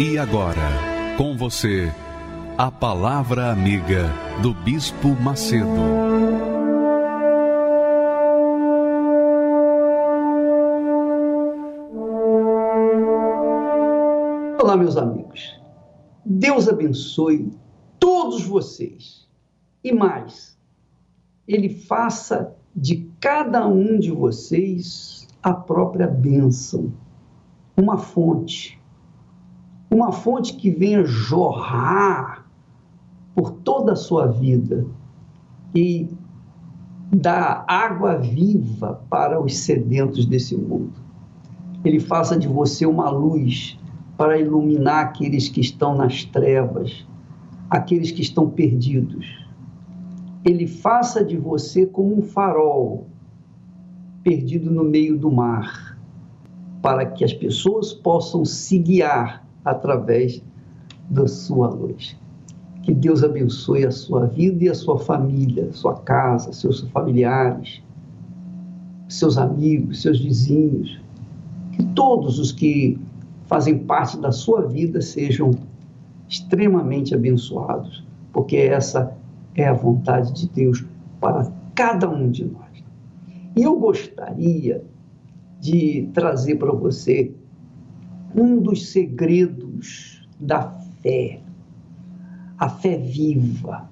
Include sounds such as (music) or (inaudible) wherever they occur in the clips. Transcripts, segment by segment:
E agora, com você, a Palavra Amiga do Bispo Macedo. Olá, meus amigos. Deus abençoe todos vocês. E mais, Ele faça de cada um de vocês a própria bênção, uma fonte uma fonte que venha jorrar por toda a sua vida e dar água viva para os sedentos desse mundo. Ele faça de você uma luz para iluminar aqueles que estão nas trevas, aqueles que estão perdidos. Ele faça de você como um farol perdido no meio do mar, para que as pessoas possam se guiar através da sua luz. Que Deus abençoe a sua vida e a sua família, sua casa, seus familiares, seus amigos, seus vizinhos. Que todos os que fazem parte da sua vida sejam extremamente abençoados, porque essa é a vontade de Deus para cada um de nós. E eu gostaria de trazer para você um dos segredos da fé, a fé viva,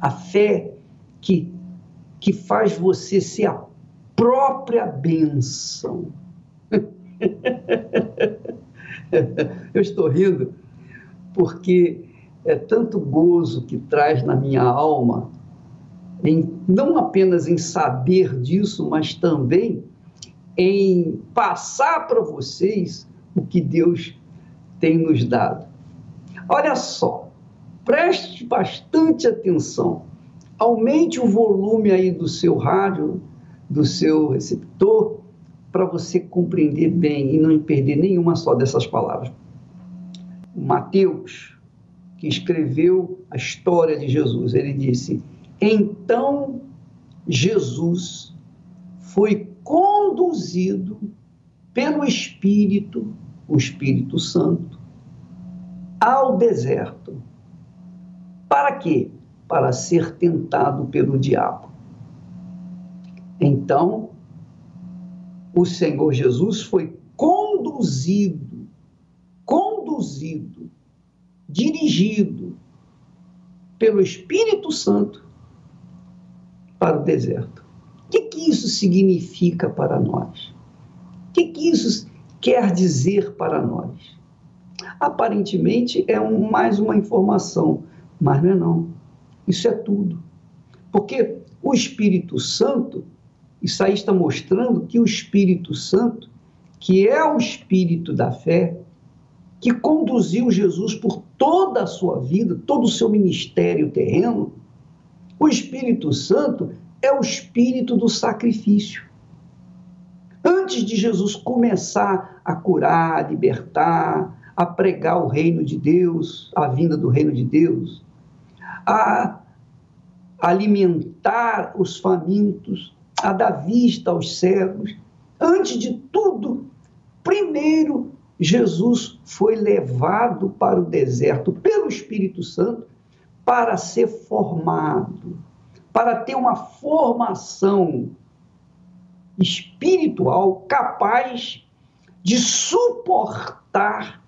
a fé que, que faz você ser a própria bênção. (laughs) Eu estou rindo porque é tanto gozo que traz na minha alma, em, não apenas em saber disso, mas também em passar para vocês o que Deus tem nos dado. Olha só, preste bastante atenção. Aumente o volume aí do seu rádio, do seu receptor, para você compreender bem e não perder nenhuma só dessas palavras. Mateus, que escreveu a história de Jesus, ele disse: Então Jesus foi conduzido pelo Espírito o Espírito Santo ao deserto. Para quê? Para ser tentado pelo diabo. Então, o Senhor Jesus foi conduzido, conduzido, dirigido pelo Espírito Santo para o deserto. O que, que isso significa para nós? Que, que isso quer dizer para nós? Aparentemente é um, mais uma informação, mas não é não. Isso é tudo. Porque o Espírito Santo, isso aí está mostrando que o Espírito Santo, que é o Espírito da fé, que conduziu Jesus por toda a sua vida, todo o seu ministério terreno, o Espírito Santo é o Espírito do sacrifício antes de Jesus começar a curar, a libertar, a pregar o reino de Deus, a vinda do reino de Deus, a alimentar os famintos, a dar vista aos cegos, antes de tudo, primeiro Jesus foi levado para o deserto pelo Espírito Santo para ser formado, para ter uma formação espiritual capaz de suportar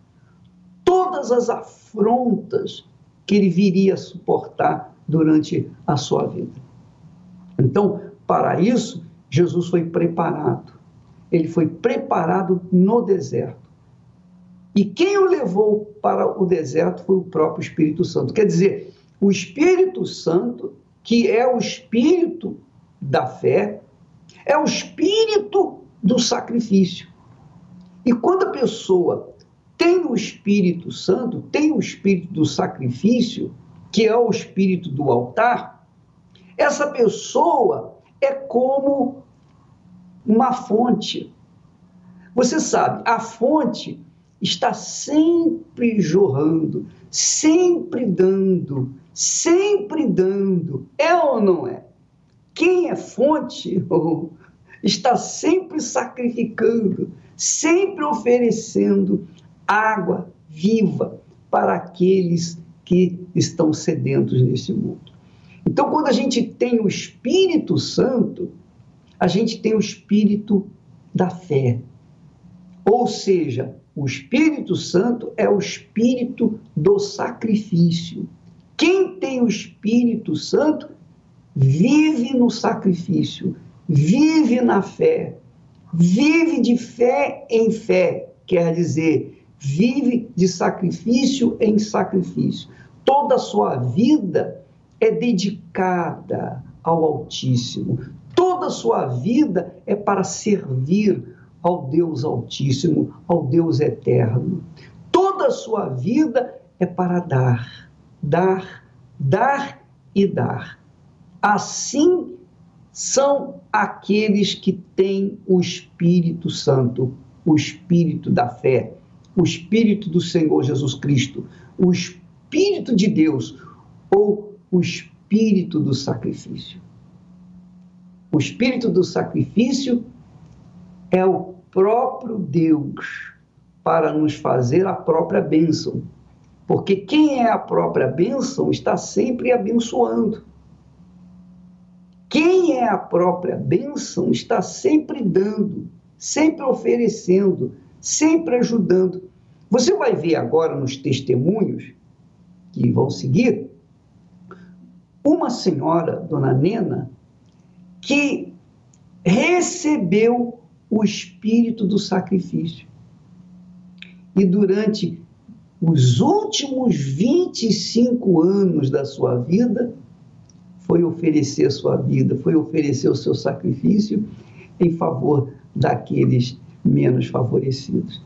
todas as afrontas que ele viria a suportar durante a sua vida. Então, para isso, Jesus foi preparado. Ele foi preparado no deserto. E quem o levou para o deserto foi o próprio Espírito Santo. Quer dizer, o Espírito Santo, que é o Espírito da fé, é o espírito do sacrifício. E quando a pessoa tem o Espírito Santo, tem o Espírito do sacrifício, que é o Espírito do altar, essa pessoa é como uma fonte. Você sabe, a fonte está sempre jorrando, sempre dando, sempre dando. É ou não é? Quem é fonte (laughs) está sempre sacrificando, sempre oferecendo água viva para aqueles que estão sedentos nesse mundo. Então, quando a gente tem o Espírito Santo, a gente tem o Espírito da fé. Ou seja, o Espírito Santo é o Espírito do sacrifício. Quem tem o Espírito Santo vive no sacrifício, vive na fé, vive de fé em fé, quer dizer, vive de sacrifício em sacrifício. Toda a sua vida é dedicada ao Altíssimo. Toda a sua vida é para servir ao Deus Altíssimo, ao Deus Eterno. Toda a sua vida é para dar, dar, dar e dar. Assim são aqueles que têm o Espírito Santo, o Espírito da fé, o Espírito do Senhor Jesus Cristo, o Espírito de Deus ou o Espírito do sacrifício. O Espírito do sacrifício é o próprio Deus para nos fazer a própria bênção. Porque quem é a própria bênção está sempre abençoando. Quem é a própria bênção está sempre dando, sempre oferecendo, sempre ajudando. Você vai ver agora nos testemunhos que vão seguir uma senhora, dona Nena, que recebeu o espírito do sacrifício. E durante os últimos 25 anos da sua vida, foi oferecer a sua vida, foi oferecer o seu sacrifício em favor daqueles menos favorecidos.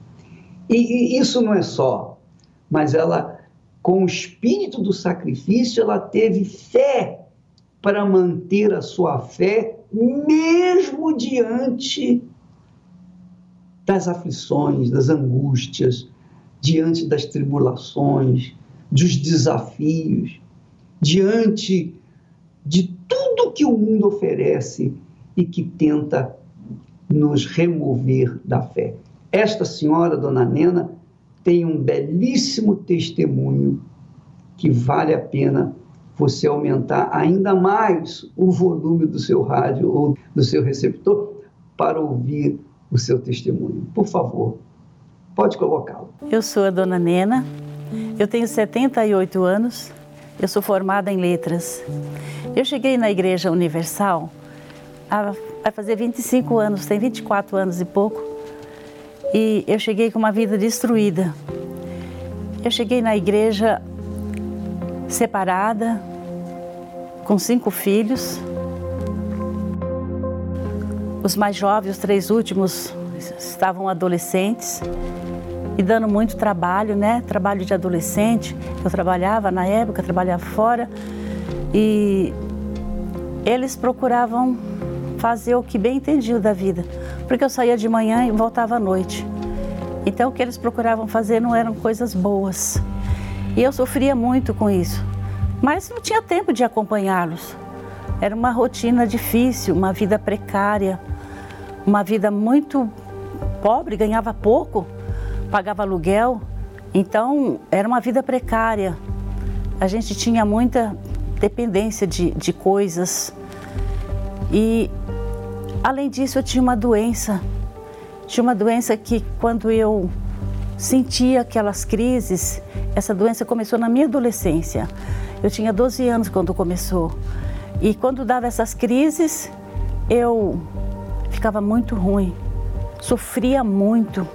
E, e isso não é só, mas ela, com o espírito do sacrifício, ela teve fé para manter a sua fé, mesmo diante das aflições, das angústias, diante das tribulações, dos desafios, diante de tudo que o mundo oferece e que tenta nos remover da fé. Esta senhora, Dona Nena, tem um belíssimo testemunho que vale a pena você aumentar ainda mais o volume do seu rádio ou do seu receptor para ouvir o seu testemunho. Por favor, pode colocá-lo. Eu sou a Dona Nena, eu tenho 78 anos, eu sou formada em letras. Eu cheguei na Igreja Universal há vai fazer 25 anos, tem 24 anos e pouco. E eu cheguei com uma vida destruída. Eu cheguei na igreja separada, com cinco filhos. Os mais jovens, os três últimos, estavam adolescentes e dando muito trabalho, né? Trabalho de adolescente. Eu trabalhava na época, trabalhava fora e eles procuravam fazer o que bem entendiam da vida, porque eu saía de manhã e voltava à noite. Então o que eles procuravam fazer não eram coisas boas. E eu sofria muito com isso, mas não tinha tempo de acompanhá-los. Era uma rotina difícil, uma vida precária, uma vida muito pobre, ganhava pouco, pagava aluguel. Então era uma vida precária. A gente tinha muita dependência de, de coisas. E Além disso, eu tinha uma doença. Tinha uma doença que, quando eu sentia aquelas crises, essa doença começou na minha adolescência. Eu tinha 12 anos quando começou. E quando dava essas crises, eu ficava muito ruim, sofria muito.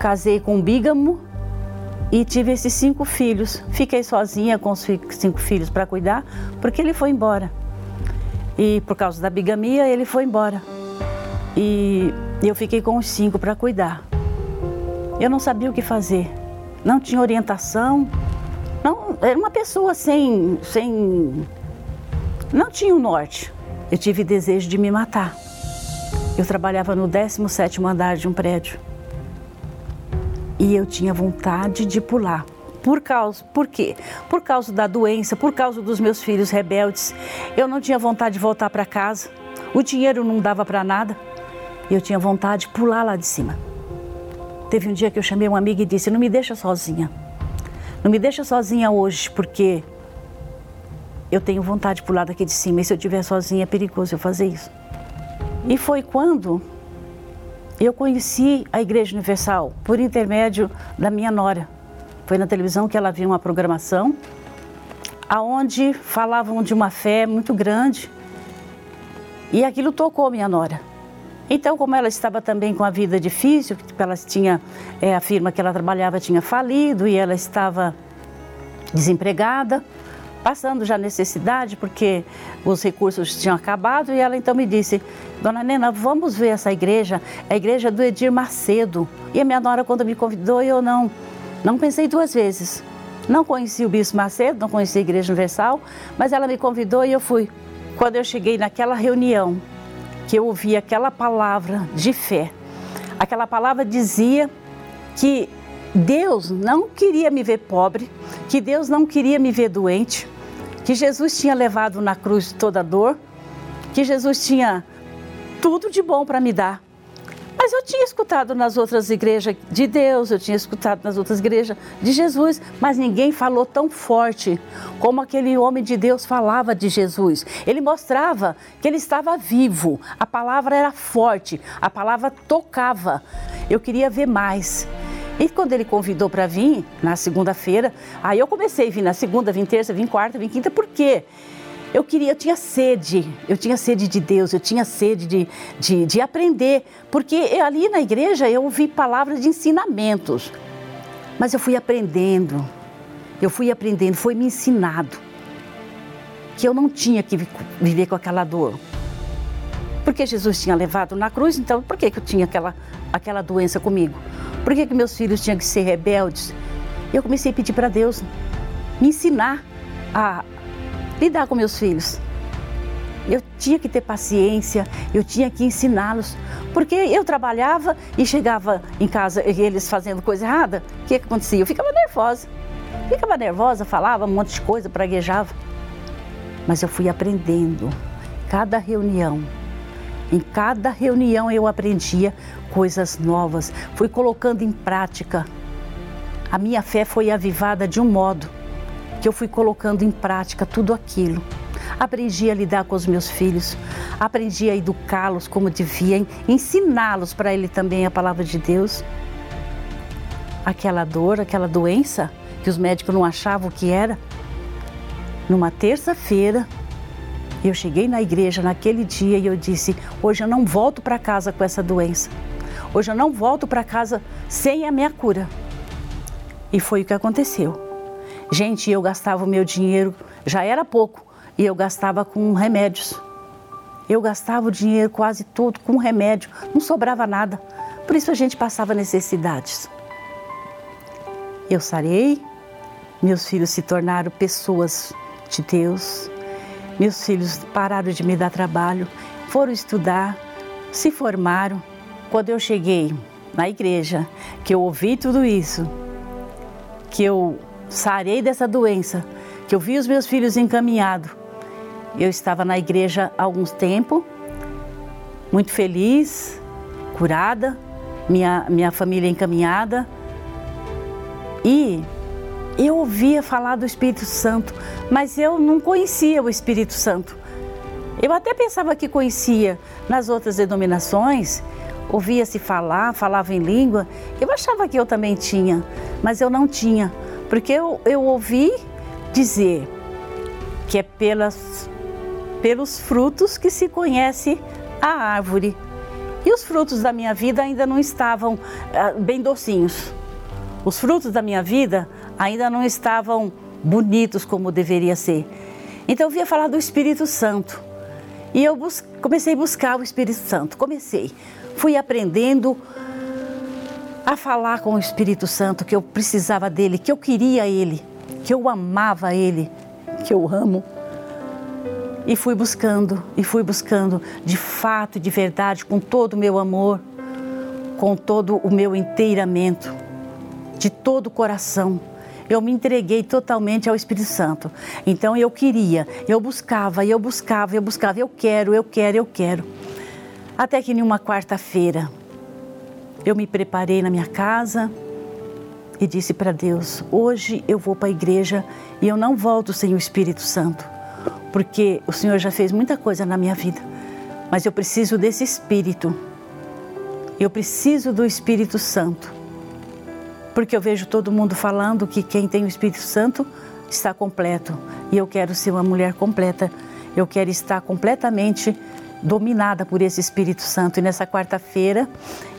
Casei com um bígamo e tive esses cinco filhos. Fiquei sozinha com os cinco filhos para cuidar, porque ele foi embora. E por causa da bigamia, ele foi embora. E eu fiquei com os cinco para cuidar. Eu não sabia o que fazer. Não tinha orientação. Não, era uma pessoa sem, sem. Não tinha o um norte. Eu tive desejo de me matar. Eu trabalhava no 17 andar de um prédio. E eu tinha vontade de pular. Por causa, por quê? Por causa da doença, por causa dos meus filhos rebeldes. Eu não tinha vontade de voltar para casa. O dinheiro não dava para nada. Eu tinha vontade de pular lá de cima. Teve um dia que eu chamei uma amiga e disse: Não me deixa sozinha. Não me deixa sozinha hoje, porque eu tenho vontade de pular daqui de cima. E se eu estiver sozinha, é perigoso eu fazer isso. E foi quando eu conheci a Igreja Universal por intermédio da minha nora. Foi na televisão que ela viu uma programação aonde falavam de uma fé muito grande e aquilo tocou minha nora. Então, como ela estava também com a vida difícil, ela tinha, é, a firma que ela trabalhava tinha falido e ela estava desempregada, passando já necessidade, porque os recursos tinham acabado, e ela então me disse, Dona Nena, vamos ver essa igreja, a igreja do Edir Macedo. E a minha nora, quando me convidou, eu não, não pensei duas vezes. Não conheci o Bispo Macedo, não conheci a Igreja Universal, mas ela me convidou e eu fui. Quando eu cheguei naquela reunião, que eu ouvi aquela palavra de fé, aquela palavra dizia que Deus não queria me ver pobre, que Deus não queria me ver doente, que Jesus tinha levado na cruz toda a dor, que Jesus tinha tudo de bom para me dar. Mas eu tinha escutado nas outras igrejas de Deus, eu tinha escutado nas outras igrejas de Jesus, mas ninguém falou tão forte como aquele homem de Deus falava de Jesus. Ele mostrava que ele estava vivo, a palavra era forte, a palavra tocava. Eu queria ver mais. E quando ele convidou para vir na segunda-feira, aí eu comecei a vir na segunda, vim terça, vim quarta, vim quinta, por quê? Eu queria, eu tinha sede, eu tinha sede de Deus, eu tinha sede de, de, de aprender, porque eu, ali na igreja eu ouvi palavras de ensinamentos, mas eu fui aprendendo, eu fui aprendendo, foi me ensinado que eu não tinha que viver com aquela dor. Porque Jesus tinha levado na cruz, então por que, que eu tinha aquela, aquela doença comigo? Por que, que meus filhos tinham que ser rebeldes? Eu comecei a pedir para Deus me ensinar a lidar com meus filhos. Eu tinha que ter paciência, eu tinha que ensiná-los, porque eu trabalhava e chegava em casa eles fazendo coisa errada, o que, que acontecia? Eu ficava nervosa. Ficava nervosa, falava um monte de coisa, praguejava. Mas eu fui aprendendo. Cada reunião, em cada reunião eu aprendia coisas novas, fui colocando em prática. A minha fé foi avivada de um modo que eu fui colocando em prática tudo aquilo. Aprendi a lidar com os meus filhos, aprendi a educá-los como devia, ensiná-los para ele também a palavra de Deus. Aquela dor, aquela doença que os médicos não achavam o que era. Numa terça-feira, eu cheguei na igreja naquele dia e eu disse: Hoje eu não volto para casa com essa doença. Hoje eu não volto para casa sem a minha cura. E foi o que aconteceu. Gente, eu gastava o meu dinheiro, já era pouco, e eu gastava com remédios. Eu gastava o dinheiro quase todo com remédio, não sobrava nada. Por isso a gente passava necessidades. Eu sarei, meus filhos se tornaram pessoas de Deus, meus filhos pararam de me dar trabalho, foram estudar, se formaram. Quando eu cheguei na igreja, que eu ouvi tudo isso, que eu sarei dessa doença, que eu vi os meus filhos encaminhados, eu estava na igreja há algum tempo, muito feliz, curada, minha, minha família encaminhada. E eu ouvia falar do Espírito Santo, mas eu não conhecia o Espírito Santo. Eu até pensava que conhecia nas outras denominações, ouvia-se falar, falava em língua, eu achava que eu também tinha, mas eu não tinha, porque eu, eu ouvi dizer que é pelas, pelos frutos que se conhece a árvore. E os frutos da minha vida ainda não estavam ah, bem docinhos. Os frutos da minha vida ainda não estavam bonitos como deveria ser. Então eu via falar do Espírito Santo. E eu comecei a buscar o Espírito Santo. Comecei. Fui aprendendo a falar com o Espírito Santo que eu precisava dele, que eu queria ele, que eu amava ele, que eu amo. E fui buscando, e fui buscando de fato e de verdade, com todo o meu amor, com todo o meu inteiramento, de todo o coração. Eu me entreguei totalmente ao Espírito Santo. Então eu queria, eu buscava, eu buscava, eu buscava, eu quero, eu quero, eu quero. Até que em uma quarta-feira, eu me preparei na minha casa e disse para Deus: hoje eu vou para a igreja e eu não volto sem o Espírito Santo, porque o Senhor já fez muita coisa na minha vida, mas eu preciso desse Espírito. Eu preciso do Espírito Santo. Porque eu vejo todo mundo falando que quem tem o Espírito Santo está completo. E eu quero ser uma mulher completa. Eu quero estar completamente dominada por esse Espírito Santo. E nessa quarta-feira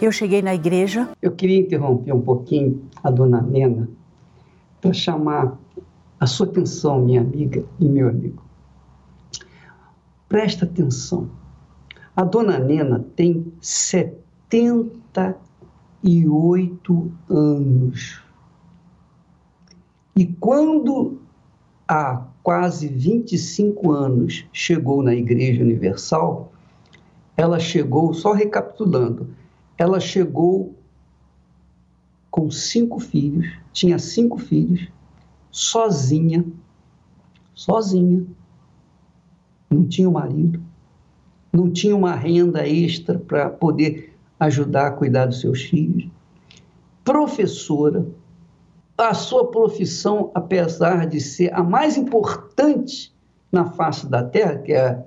eu cheguei na igreja. Eu queria interromper um pouquinho a dona Nena para chamar a sua atenção, minha amiga e meu amigo. Presta atenção. A dona Nena tem 78 anos. E quando há quase 25 anos chegou na Igreja Universal, ela chegou, só recapitulando, ela chegou com cinco filhos, tinha cinco filhos, sozinha, sozinha, não tinha um marido, não tinha uma renda extra para poder ajudar a cuidar dos seus filhos, professora, a sua profissão, apesar de ser a mais importante na face da Terra, que é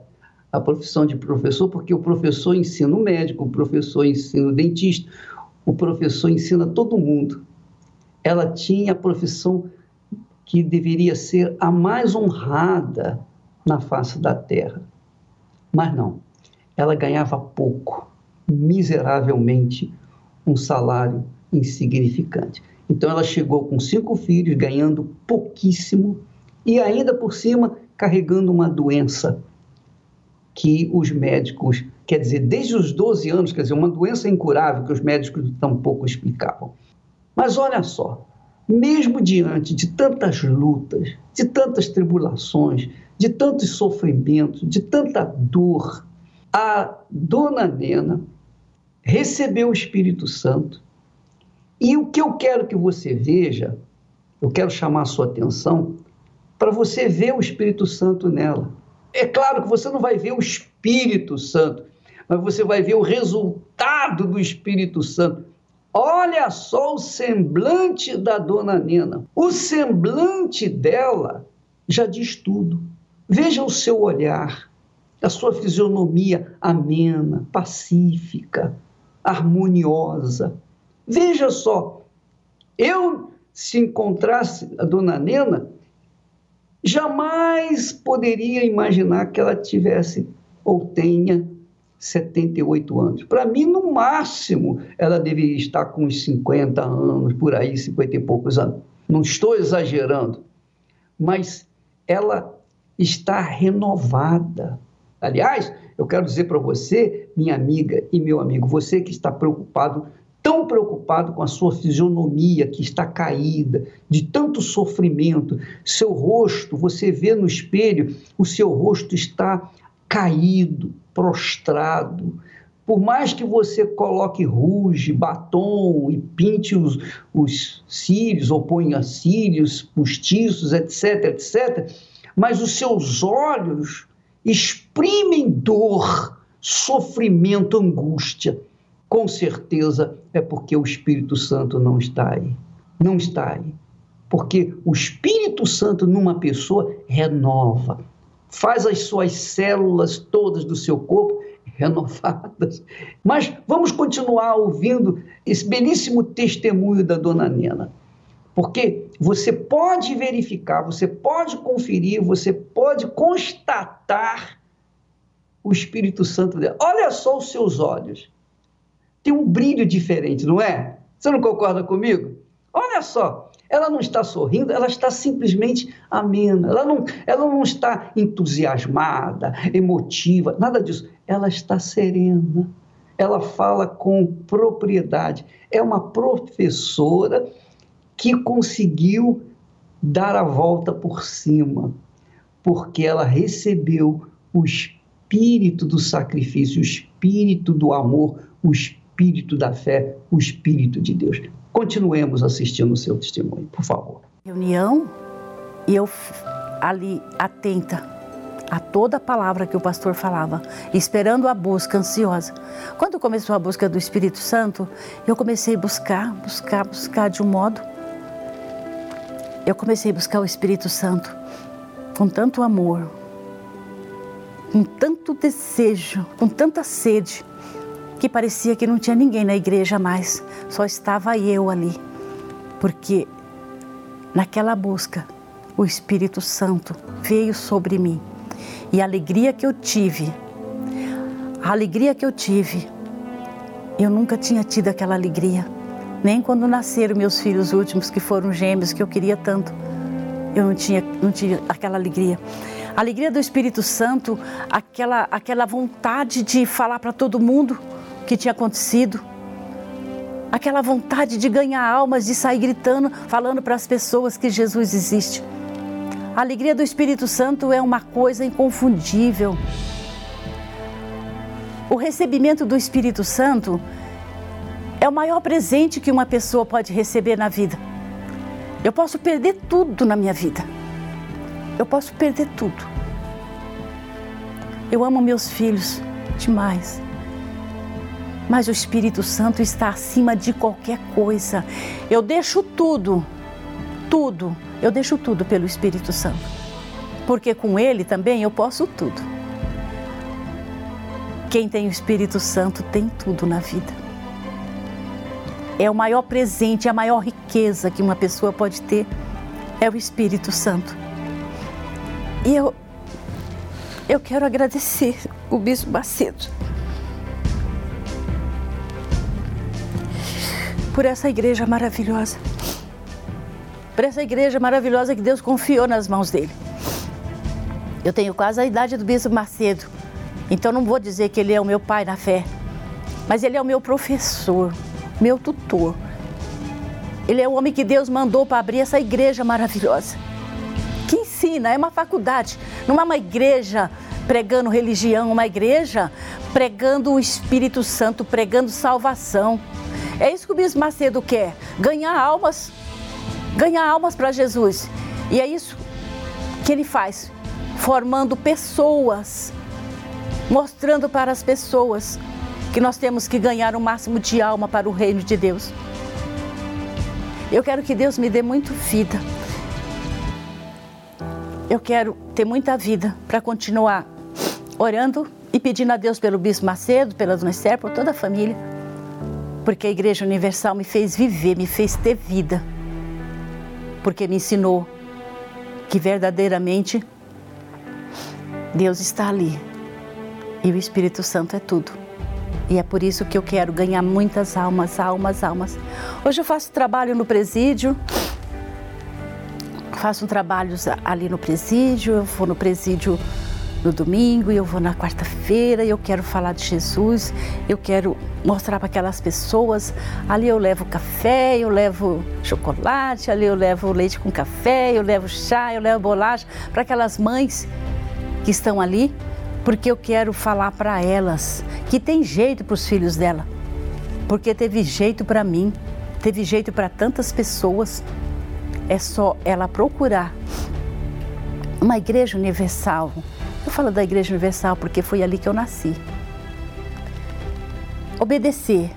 a profissão de professor, porque o professor ensina o médico, o professor ensina o dentista, o professor ensina todo mundo. Ela tinha a profissão que deveria ser a mais honrada na face da terra. Mas não, ela ganhava pouco, miseravelmente, um salário insignificante. Então ela chegou com cinco filhos, ganhando pouquíssimo e ainda por cima carregando uma doença que os médicos, quer dizer, desde os 12 anos, quer dizer, uma doença incurável que os médicos tampouco explicavam. Mas olha só, mesmo diante de tantas lutas, de tantas tribulações, de tantos sofrimentos, de tanta dor, a dona Nena recebeu o Espírito Santo. E o que eu quero que você veja, eu quero chamar a sua atenção para você ver o Espírito Santo nela. É claro que você não vai ver o Espírito Santo, mas você vai ver o resultado do Espírito Santo. Olha só o semblante da dona Nena. O semblante dela já diz tudo. Veja o seu olhar, a sua fisionomia amena, pacífica, harmoniosa. Veja só, eu, se encontrasse a dona Nena, jamais poderia imaginar que ela tivesse ou tenha 78 anos. Para mim, no máximo, ela deveria estar com uns 50 anos, por aí, 50 e poucos anos. Não estou exagerando, mas ela está renovada. Aliás, eu quero dizer para você, minha amiga e meu amigo, você que está preocupado tão preocupado com a sua fisionomia que está caída, de tanto sofrimento. Seu rosto, você vê no espelho, o seu rosto está caído, prostrado. Por mais que você coloque ruge, batom e pinte os, os cílios, ou ponha cílios postiços, etc, etc, mas os seus olhos exprimem dor, sofrimento, angústia com certeza é porque o Espírito Santo não está aí. Não está aí. Porque o Espírito Santo numa pessoa renova, faz as suas células todas do seu corpo (laughs) renovadas. Mas vamos continuar ouvindo esse belíssimo testemunho da dona Nena. Porque você pode verificar, você pode conferir, você pode constatar o Espírito Santo dela. Olha só os seus olhos tem um brilho diferente, não é? Você não concorda comigo? Olha só, ela não está sorrindo, ela está simplesmente amena, ela não, ela não está entusiasmada, emotiva, nada disso. Ela está serena. ela fala com propriedade. É uma professora que conseguiu dar a volta por cima, porque ela recebeu o espírito do sacrifício, o espírito do amor, o espírito da fé, o espírito de Deus. Continuemos assistindo o seu testemunho, por favor. Reunião e eu ali atenta a toda palavra que o pastor falava, esperando a busca ansiosa. Quando começou a busca do Espírito Santo, eu comecei a buscar, buscar, buscar de um modo. Eu comecei a buscar o Espírito Santo com tanto amor, com tanto desejo, com tanta sede, que parecia que não tinha ninguém na igreja mais, só estava eu ali. Porque naquela busca, o Espírito Santo veio sobre mim e a alegria que eu tive, a alegria que eu tive, eu nunca tinha tido aquela alegria. Nem quando nasceram meus filhos últimos, que foram gêmeos, que eu queria tanto. Eu não tinha, não tinha aquela alegria. A alegria do Espírito Santo, aquela, aquela vontade de falar para todo mundo o que tinha acontecido. Aquela vontade de ganhar almas, de sair gritando, falando para as pessoas que Jesus existe. A alegria do Espírito Santo é uma coisa inconfundível. O recebimento do Espírito Santo é o maior presente que uma pessoa pode receber na vida. Eu posso perder tudo na minha vida. Eu posso perder tudo. Eu amo meus filhos demais. Mas o Espírito Santo está acima de qualquer coisa. Eu deixo tudo, tudo eu deixo tudo pelo Espírito Santo, porque com Ele também eu posso tudo. Quem tem o Espírito Santo tem tudo na vida. É o maior presente, a maior riqueza que uma pessoa pode ter. É o Espírito Santo. E eu, eu quero agradecer o Bispo Macedo por essa igreja maravilhosa. Para essa igreja maravilhosa que Deus confiou nas mãos dele. Eu tenho quase a idade do Bispo Macedo, então não vou dizer que ele é o meu pai na fé, mas ele é o meu professor, meu tutor. Ele é o homem que Deus mandou para abrir essa igreja maravilhosa, que ensina, é uma faculdade, não é uma igreja pregando religião, uma igreja pregando o Espírito Santo, pregando salvação. É isso que o Bispo Macedo quer: ganhar almas ganhar almas para Jesus. E é isso que ele faz, formando pessoas, mostrando para as pessoas que nós temos que ganhar o máximo de alma para o reino de Deus. Eu quero que Deus me dê muito vida. Eu quero ter muita vida para continuar orando e pedindo a Deus pelo Bispo Macedo, pela Dona Esther, por toda a família. Porque a Igreja Universal me fez viver, me fez ter vida porque me ensinou que verdadeiramente Deus está ali e o Espírito Santo é tudo. E é por isso que eu quero ganhar muitas almas, almas, almas. Hoje eu faço trabalho no presídio, faço trabalhos ali no presídio, eu vou no presídio no domingo, e eu vou na quarta-feira, e eu quero falar de Jesus, eu quero mostrar para aquelas pessoas. Ali eu levo café, eu levo chocolate, ali eu levo leite com café, eu levo chá, eu levo bolacha para aquelas mães que estão ali, porque eu quero falar para elas que tem jeito para os filhos dela, porque teve jeito para mim, teve jeito para tantas pessoas. É só ela procurar uma igreja universal, eu falo da Igreja Universal porque foi ali que eu nasci. Obedecer,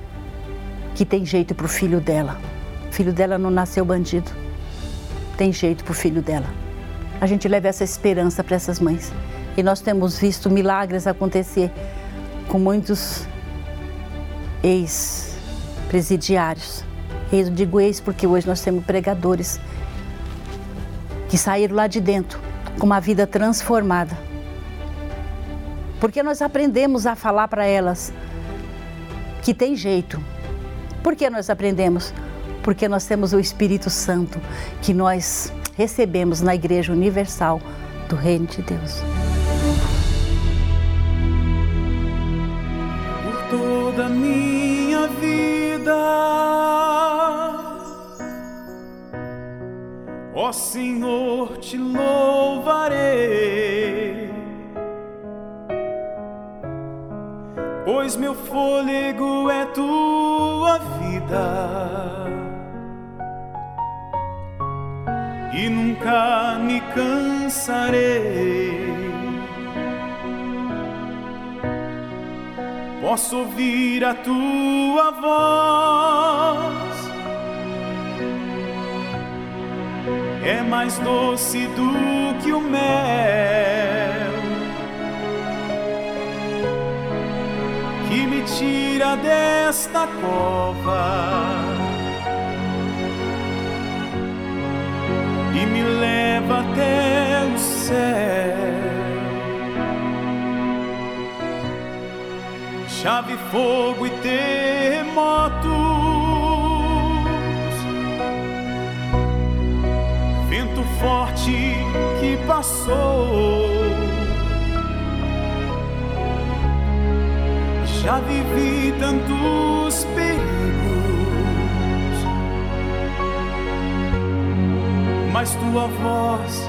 que tem jeito para o filho dela. O filho dela não nasceu bandido. Tem jeito para o filho dela. A gente leva essa esperança para essas mães. E nós temos visto milagres acontecer com muitos ex-presidiários. Eu digo ex porque hoje nós temos pregadores que saíram lá de dentro com uma vida transformada porque nós aprendemos a falar para elas que tem jeito. Por que nós aprendemos? Porque nós temos o Espírito Santo que nós recebemos na Igreja Universal do Reino de Deus. Vida. Ó Senhor, te louvarei, pois meu fôlego é tua vida. E nunca me cansarei. Posso ouvir a tua voz. É mais doce do que o mel. Que me tira desta cova e me leva até o céu. Chave, fogo e terremotos, vento forte que passou. Já vivi tantos perigos, mas tua voz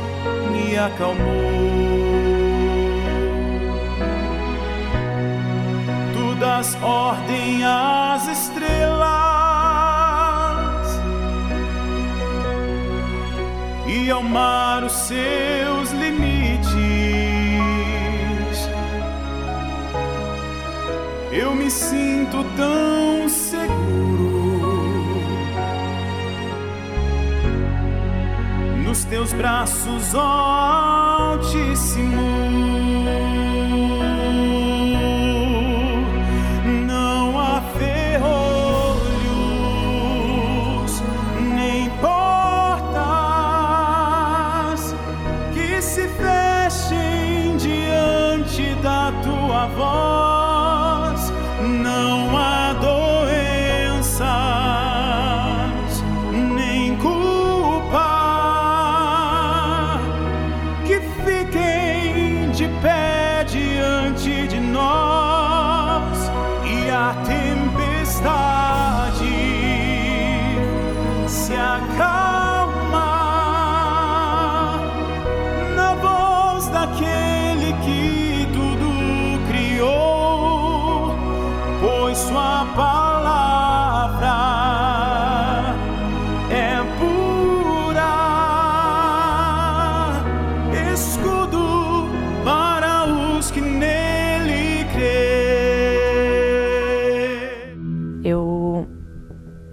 me acalmou. Das ordem às estrelas e ao mar os seus limites. Eu me sinto tão seguro nos teus braços, ó Altíssimo.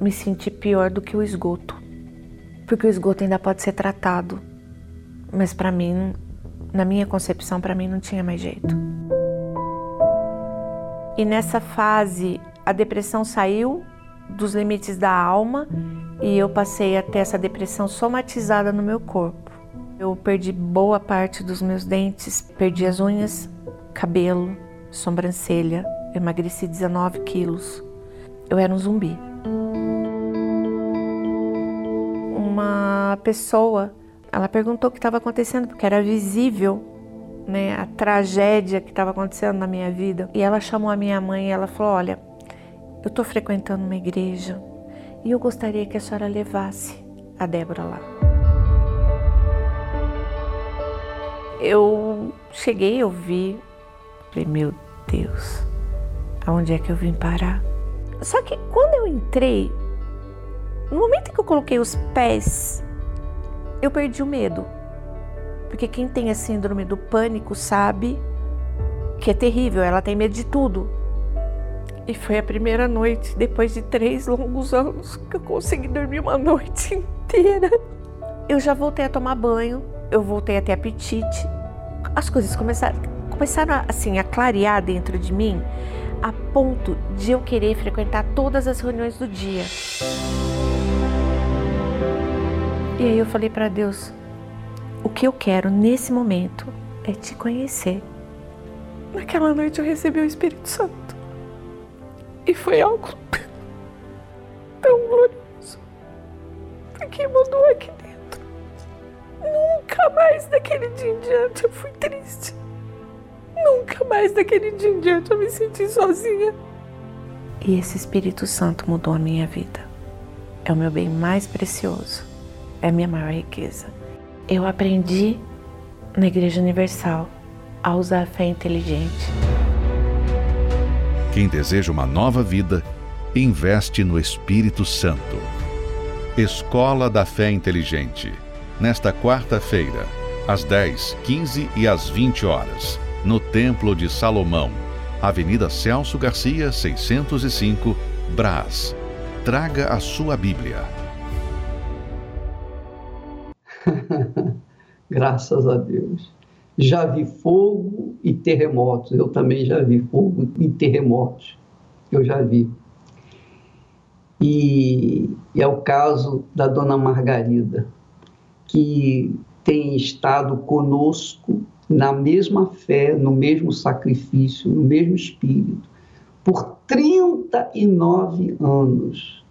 Me senti pior do que o esgoto. Porque o esgoto ainda pode ser tratado, mas para mim, na minha concepção, para mim não tinha mais jeito. E nessa fase, a depressão saiu dos limites da alma e eu passei a ter essa depressão somatizada no meu corpo. Eu perdi boa parte dos meus dentes, perdi as unhas, cabelo, sobrancelha, emagreci 19 quilos. Eu era um zumbi. Pessoa, ela perguntou o que estava acontecendo, porque era visível né, a tragédia que estava acontecendo na minha vida. E ela chamou a minha mãe e ela falou: Olha, eu estou frequentando uma igreja e eu gostaria que a senhora levasse a Débora lá. Eu cheguei, eu vi, falei: Meu Deus, aonde é que eu vim parar? Só que quando eu entrei, no momento que eu coloquei os pés, eu perdi o medo. Porque quem tem a síndrome do pânico sabe que é terrível, ela tem medo de tudo. E foi a primeira noite, depois de três longos anos, que eu consegui dormir uma (laughs) noite inteira. Eu já voltei a tomar banho, eu voltei a ter apetite. As coisas começaram, começaram assim a clarear dentro de mim, a ponto de eu querer frequentar todas as reuniões do dia. E aí eu falei para Deus: o que eu quero nesse momento é te conhecer. Naquela noite eu recebi o Espírito Santo. E foi algo (laughs) tão glorioso. Porque mudou aqui dentro. Nunca mais daquele dia em diante eu fui triste. Nunca mais daquele dia em diante eu me senti sozinha. E esse Espírito Santo mudou a minha vida. É o meu bem mais precioso, é a minha maior riqueza. Eu aprendi na Igreja Universal a usar a fé inteligente. Quem deseja uma nova vida, investe no Espírito Santo. Escola da Fé Inteligente. Nesta quarta-feira, às 10, 15 e às 20 horas, no Templo de Salomão, Avenida Celso Garcia, 605, Brás. Traga a sua Bíblia. (laughs) Graças a Deus. Já vi fogo e terremotos. Eu também já vi fogo e terremotos. Eu já vi. E, é o caso da dona Margarida, que tem estado conosco na mesma fé, no mesmo sacrifício, no mesmo espírito, por 39 anos.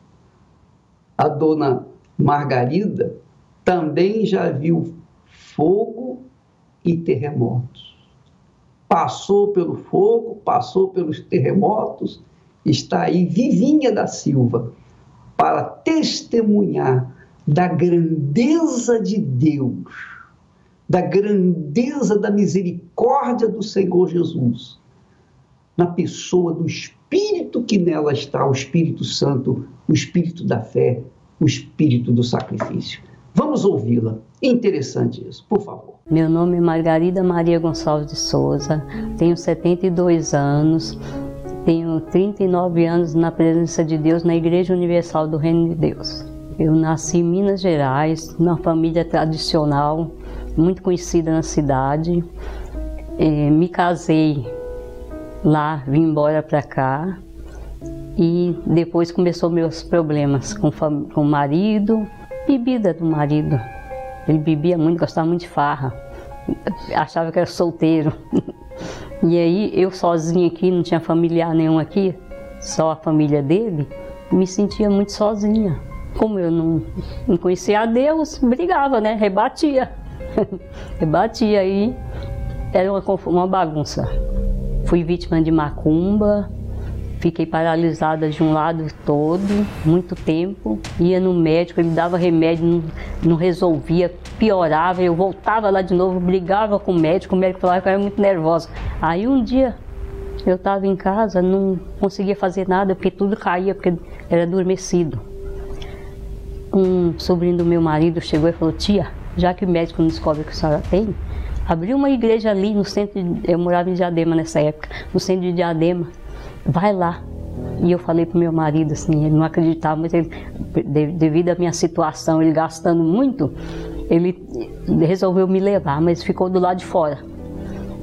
A dona Margarida também já viu fogo e terremotos. Passou pelo fogo, passou pelos terremotos, está aí vivinha da Silva para testemunhar da grandeza de Deus, da grandeza da misericórdia do Senhor Jesus, na pessoa do Espírito que nela está, o Espírito Santo, o Espírito da fé, o Espírito do sacrifício. Vamos ouvi-la. Interessante isso, por favor. Meu nome é Margarida Maria Gonçalves de Souza, tenho 72 anos, tenho 39 anos na presença de Deus na Igreja Universal do Reino de Deus. Eu nasci em Minas Gerais, numa família tradicional, muito conhecida na cidade. É, me casei lá, vim embora para cá e depois começou meus problemas com, com o marido, bebida do marido. Ele bebia muito, gostava muito de farra, achava que era solteiro. (laughs) E aí eu sozinha aqui, não tinha familiar nenhum aqui, só a família dele, me sentia muito sozinha. Como eu não, não conhecia a Deus, brigava, né? Rebatia. (laughs) Rebatia aí, era uma, uma bagunça. Fui vítima de macumba, fiquei paralisada de um lado todo, muito tempo. Ia no médico, ele dava remédio, não, não resolvia, piorava. Eu voltava lá de novo, brigava com o médico, o médico falava que eu era muito nervosa. Aí um dia eu estava em casa, não conseguia fazer nada porque tudo caía, porque era adormecido. Um sobrinho do meu marido chegou e falou: Tia, já que o médico não descobre que a senhora tem, abriu uma igreja ali no centro. De, eu morava em Diadema nessa época, no centro de Diadema. Vai lá. E eu falei pro meu marido assim, ele não acreditava, mas ele, devido à minha situação, ele gastando muito, ele resolveu me levar, mas ficou do lado de fora.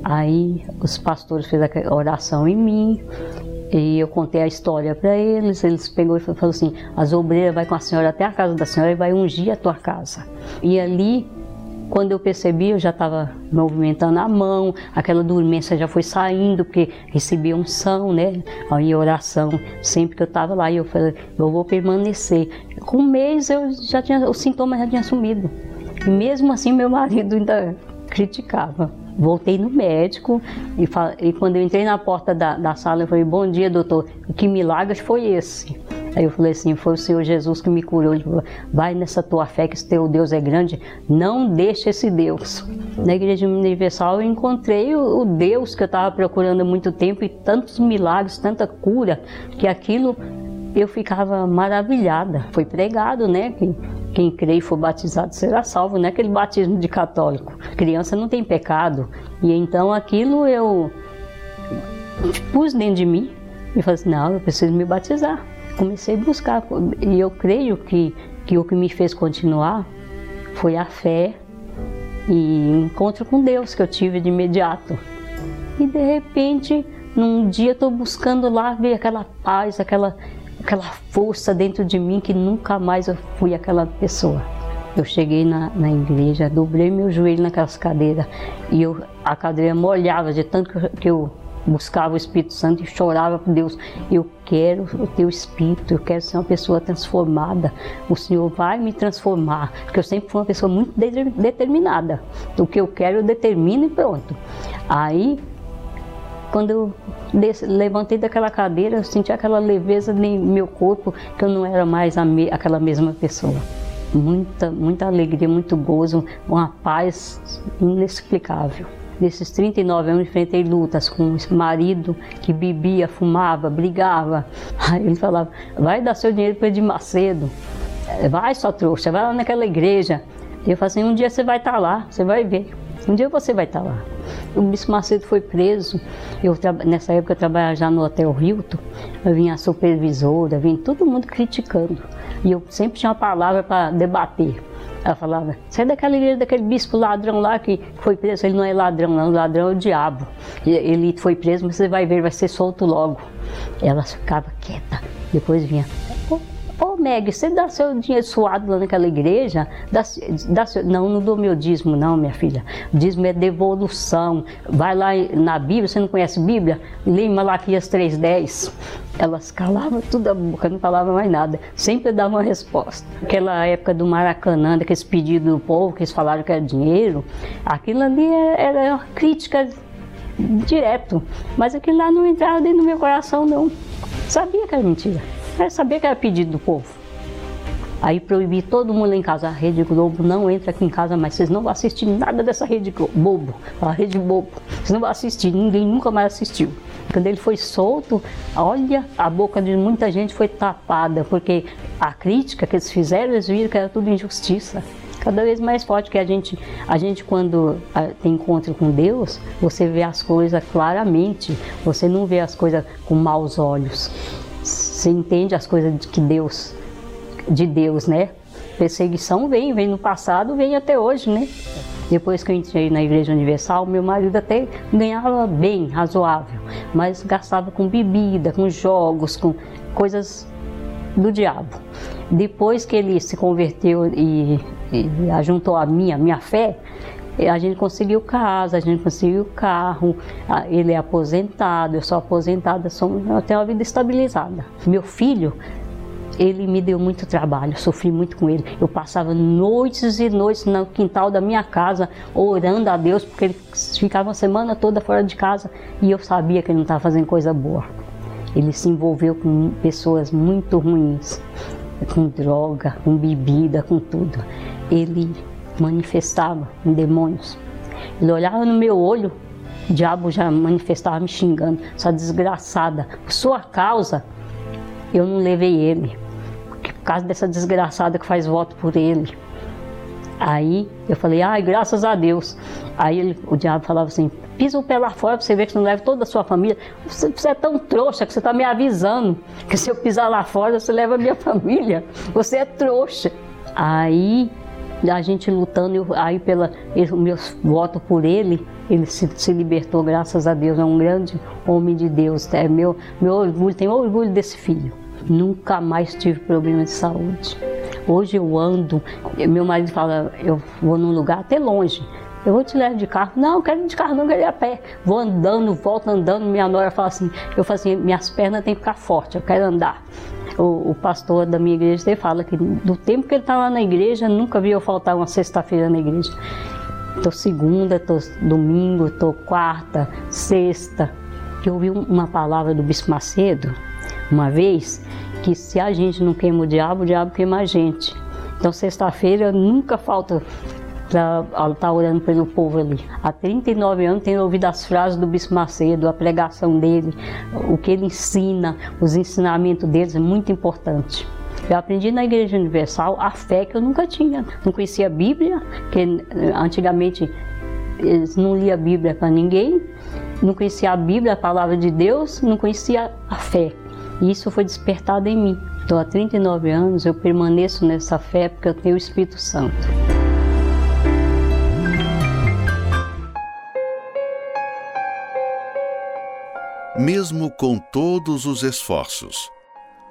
Aí os pastores fizeram a oração em mim, e eu contei a história para eles, eles pegou e falou assim, as obreiras vai com a senhora até a casa da senhora e vai ungir a tua casa. E ali, quando eu percebi, eu já estava movimentando a mão, aquela dormência já foi saindo, porque recebi unção, né? Aí oração, sempre que eu estava lá, eu falei, eu vou permanecer. Com um mês eu já tinha, os sintomas já tinham sumido. E mesmo assim meu marido ainda criticava. Voltei no médico e, e, quando eu entrei na porta da, da sala, eu falei: Bom dia, doutor. Que milagre foi esse? Aí eu falei assim: Foi o Senhor Jesus que me curou. Ele falou: Vai nessa tua fé, que esse teu Deus é grande. Não deixe esse Deus. Na Igreja Universal eu encontrei o, o Deus que eu estava procurando há muito tempo e tantos milagres, tanta cura, que aquilo eu ficava maravilhada. Foi pregado, né? Que quem crê e for batizado será salvo, não é aquele batismo de católico. Criança não tem pecado. E então aquilo eu pus dentro de mim e falei assim, não, eu preciso me batizar. Comecei a buscar. E eu creio que, que o que me fez continuar foi a fé e encontro com Deus que eu tive de imediato. E de repente, num dia estou buscando lá ver aquela paz, aquela aquela força dentro de mim que nunca mais eu fui aquela pessoa. Eu cheguei na, na igreja, dobrei meu joelho naquelas cadeiras e eu, a cadeira molhava de tanto que eu buscava o Espírito Santo e chorava por Deus. Eu quero o teu Espírito, eu quero ser uma pessoa transformada. O Senhor vai me transformar, porque eu sempre fui uma pessoa muito determinada. O que eu quero eu determino e pronto. Aí, quando eu levantei daquela cadeira, eu senti aquela leveza no meu corpo, que eu não era mais me, aquela mesma pessoa. Muita, muita alegria, muito gozo, uma paz inexplicável. Nesses 39 anos, enfrentei lutas com um marido que bebia, fumava, brigava. Aí ele falava: vai dar seu dinheiro para Edir Macedo. Vai, sua trouxa, vai lá naquela igreja. E eu falei assim: um dia você vai estar tá lá, você vai ver. Um dia você vai estar tá lá. O Bispo Macedo foi preso. Eu, nessa época eu trabalhava já no Hotel Hilton. Eu vinha a supervisora, vinha todo mundo criticando. E eu sempre tinha uma palavra para debater. Ela falava, sai daquela igreja daquele bispo ladrão lá que foi preso. Ele não é ladrão, não, o ladrão é o diabo. Ele foi preso, mas você vai ver, vai ser solto logo. Ela ficava quieta. Depois vinha, Ô Meg, você dá seu dinheiro suado lá naquela igreja? Dá, dá seu... Não, não dou meu dízimo, não, minha filha. dízimo é devolução. Vai lá na Bíblia, você não conhece Bíblia? Lê Malaquias 3,10. Elas calavam tudo a boca, não falavam mais nada. Sempre davam uma resposta. Aquela época do Maracanã, daqueles pedidos do povo, que eles falaram que era dinheiro, aquilo ali era crítica direto. Mas aquilo lá não entrava dentro do meu coração, não. Sabia que era mentira. Eu sabia que era pedido do povo. Aí proibi todo mundo em casa. A Rede Globo não entra aqui em casa mais. Vocês não vão assistir nada dessa Rede Globo. Bobo. A Rede Bobo. Vocês não vão assistir. Ninguém nunca mais assistiu. Quando ele foi solto, olha, a boca de muita gente foi tapada. Porque a crítica que eles fizeram, eles viram que era tudo injustiça. Cada vez mais forte que a gente, a gente quando tem encontro com Deus, você vê as coisas claramente. Você não vê as coisas com maus olhos. Você entende as coisas de que Deus, de Deus, né? Perseguição vem, vem no passado, vem até hoje, né? Depois que eu entrei na Igreja Universal, meu marido até ganhava bem, razoável, mas gastava com bebida, com jogos, com coisas do diabo. Depois que ele se converteu e, e ajuntou a minha, minha fé, a gente conseguiu casa, a gente conseguiu carro, ele é aposentado, eu sou aposentada, sou, eu tenho uma vida estabilizada. Meu filho, ele me deu muito trabalho, sofri muito com ele. Eu passava noites e noites no quintal da minha casa orando a Deus, porque ele ficava a semana toda fora de casa e eu sabia que ele não estava fazendo coisa boa. Ele se envolveu com pessoas muito ruins, com droga, com bebida, com tudo. Ele manifestava em demônios. Ele olhava no meu olho, o diabo já manifestava me xingando. Sua desgraçada, por sua causa, eu não levei ele. Porque por causa dessa desgraçada que faz voto por ele. Aí eu falei, ai, graças a Deus. Aí ele, o diabo falava assim, pisa o pé lá fora para você ver que você não leva toda a sua família. Você, você é tão trouxa que você está me avisando que se eu pisar lá fora, você leva a minha (laughs) família. Você é trouxa. Aí a gente lutando, eu, aí pela o meu voto por ele, ele se, se, libertou, graças a Deus, é um grande homem de Deus. É meu, meu orgulho, tenho orgulho desse filho. Nunca mais tive problema de saúde. Hoje eu ando, meu marido fala, eu vou num lugar até longe. Eu vou te levar de carro. Não, eu quero ir de carro, não, eu quero ir a pé. Vou andando, volto andando. Minha nora fala assim: eu falo assim, minhas pernas têm que ficar fortes, eu quero andar o, o, pastor da minha igreja ele fala que do tempo que ele está lá na igreja, nunca viu faltar uma sexta-feira na igreja. Tô segunda, tô domingo, tô quarta, sexta. Eu ouvi uma palavra do Bispo Macedo, uma vez, que se a gente não queima o diabo, o diabo queima a gente. Então, sexta-feira nunca falta para estar tá orando pelo povo ali. Há 39 anos tenho ouvido as frases do Bispo Macedo, a pregação dele, o que ele ensina, os ensinamentos deles é muito importante. Eu aprendi na Igreja Universal a fé que eu nunca tinha. Não conhecia a Bíblia, que eh, antigamente eles não lia a Bíblia para ninguém, não conhecia a Bíblia, a palavra de Deus, não conhecia a fé. E isso foi despertado em mim. Então, há 39 anos eu permaneço nessa fé porque eu tenho o Espírito Santo. Mesmo com todos os esforços,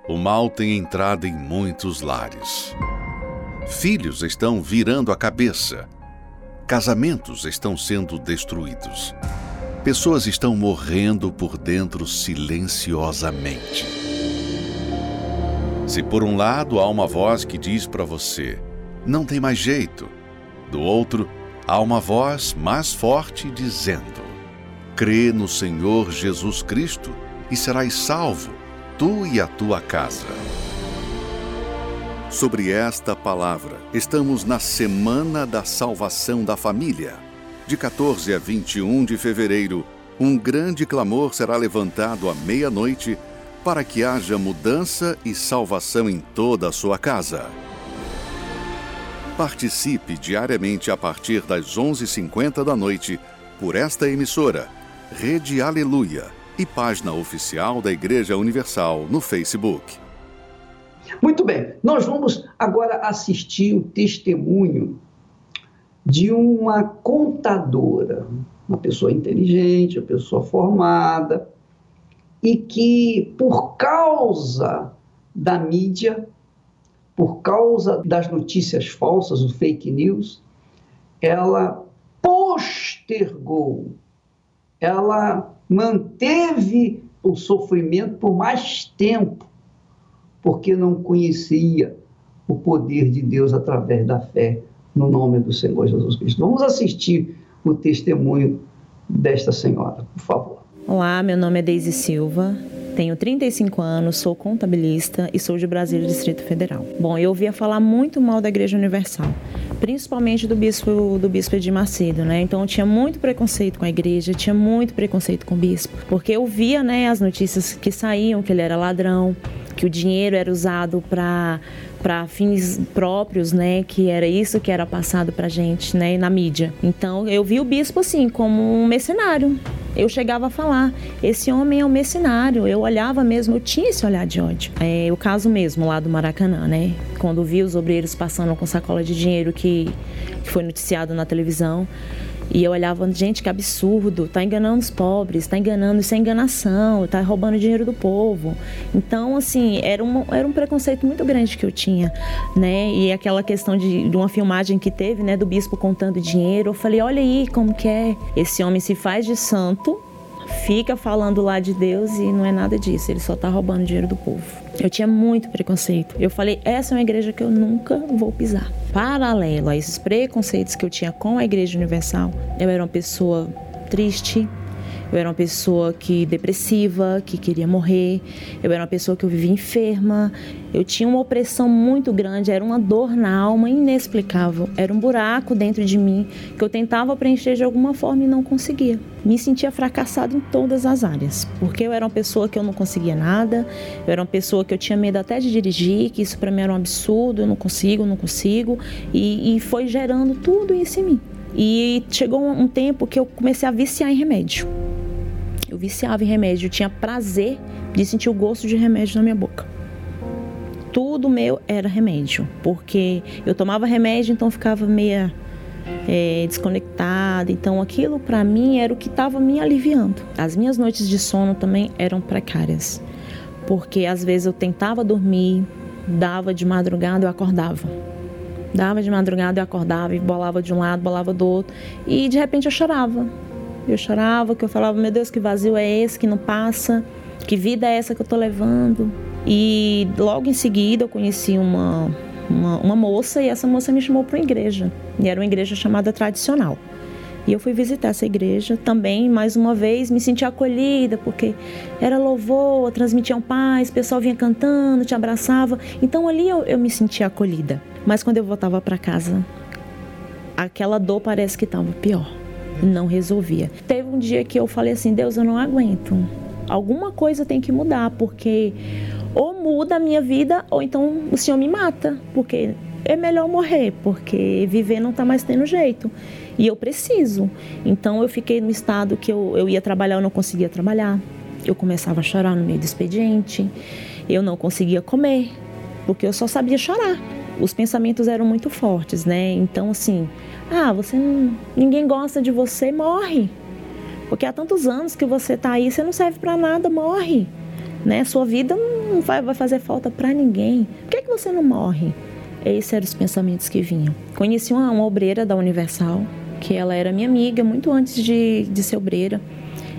o mal tem entrado em muitos lares. Filhos estão virando a cabeça. Casamentos estão sendo destruídos. Pessoas estão morrendo por dentro silenciosamente. Se por um lado há uma voz que diz para você: não tem mais jeito, do outro há uma voz mais forte dizendo: Crê no Senhor Jesus Cristo e serás salvo, tu e a tua casa. Sobre esta palavra, estamos na Semana da Salvação da Família. De 14 a 21 de fevereiro, um grande clamor será levantado à meia-noite para que haja mudança e salvação em toda a sua casa. Participe diariamente a partir das 11h50 da noite por esta emissora, Rede Aleluia e página oficial da Igreja Universal no Facebook. Muito bem, nós vamos agora assistir o testemunho de uma contadora, uma pessoa inteligente, uma pessoa formada, e que, por causa da mídia, por causa das notícias falsas, o fake news, ela postergou, ela manteve o sofrimento por mais tempo, porque não conhecia o poder de Deus através da fé no nome do Senhor Jesus Cristo. Vamos assistir o testemunho desta senhora, por favor. Olá, meu nome é Deise Silva, tenho 35 anos, sou contabilista e sou de Brasília, Distrito Federal. Bom, eu ouvia falar muito mal da Igreja Universal, principalmente do bispo do bispo Edir Macedo, né? Então eu tinha muito preconceito com a igreja, tinha muito preconceito com o bispo, porque eu via, né, as notícias que saíam que ele era ladrão, que o dinheiro era usado para para fins próprios, né, que era isso que era passado para gente, né, na mídia. Então eu vi o bispo assim como um mercenário. Eu chegava a falar, esse homem é um mercenário. Eu olhava mesmo, eu tinha esse olhar de ódio. É o caso mesmo lá do Maracanã, né? Quando vi os obreiros passando com sacola de dinheiro que, que foi noticiado na televisão. E eu olhava, gente, que absurdo, tá enganando os pobres, tá enganando, isso é enganação, tá roubando dinheiro do povo. Então, assim, era um, era um preconceito muito grande que eu tinha, né? E aquela questão de, de uma filmagem que teve, né, do bispo contando dinheiro, eu falei, olha aí como que é, esse homem se faz de santo, fica falando lá de Deus e não é nada disso, ele só tá roubando dinheiro do povo. Eu tinha muito preconceito. Eu falei, essa é uma igreja que eu nunca vou pisar. Paralelo a esses preconceitos que eu tinha com a Igreja Universal, eu era uma pessoa triste, eu era uma pessoa que depressiva, que queria morrer. Eu era uma pessoa que eu vivia enferma. Eu tinha uma opressão muito grande, era uma dor na alma inexplicável. Era um buraco dentro de mim que eu tentava preencher de alguma forma e não conseguia. Me sentia fracassado em todas as áreas, porque eu era uma pessoa que eu não conseguia nada. Eu era uma pessoa que eu tinha medo até de dirigir, que isso para mim era um absurdo. Eu não consigo, não consigo. E, e foi gerando tudo isso em mim. E chegou um tempo que eu comecei a viciar em remédio. Viciava em remédio, eu tinha prazer de sentir o gosto de remédio na minha boca. Tudo meu era remédio, porque eu tomava remédio, então ficava meia é, desconectada. Então aquilo para mim era o que estava me aliviando. As minhas noites de sono também eram precárias, porque às vezes eu tentava dormir, dava de madrugada eu acordava. Dava de madrugada eu acordava e bolava de um lado, bolava do outro, e de repente eu chorava eu chorava, que eu falava, meu Deus, que vazio é esse que não passa? Que vida é essa que eu tô levando? E logo em seguida eu conheci uma, uma, uma moça e essa moça me chamou para uma igreja. E era uma igreja chamada tradicional. E eu fui visitar essa igreja também, mais uma vez, me senti acolhida, porque era louvor, transmitiam paz, o pessoal vinha cantando, te abraçava. Então ali eu, eu me sentia acolhida. Mas quando eu voltava para casa, aquela dor parece que estava pior não resolvia. Teve um dia que eu falei assim: Deus, eu não aguento. Alguma coisa tem que mudar, porque ou muda a minha vida, ou então o Senhor me mata, porque é melhor morrer, porque viver não está mais tendo jeito. E eu preciso. Então eu fiquei no estado que eu, eu ia trabalhar, eu não conseguia trabalhar. Eu começava a chorar no meio do expediente. Eu não conseguia comer, porque eu só sabia chorar. Os pensamentos eram muito fortes, né? Então, assim, ah, você não, ninguém gosta de você, morre. Porque há tantos anos que você está aí, você não serve para nada, morre. Né? Sua vida não vai, vai fazer falta para ninguém. Por que, que você não morre? Esses eram os pensamentos que vinham. Conheci uma, uma obreira da Universal, que ela era minha amiga muito antes de, de ser obreira.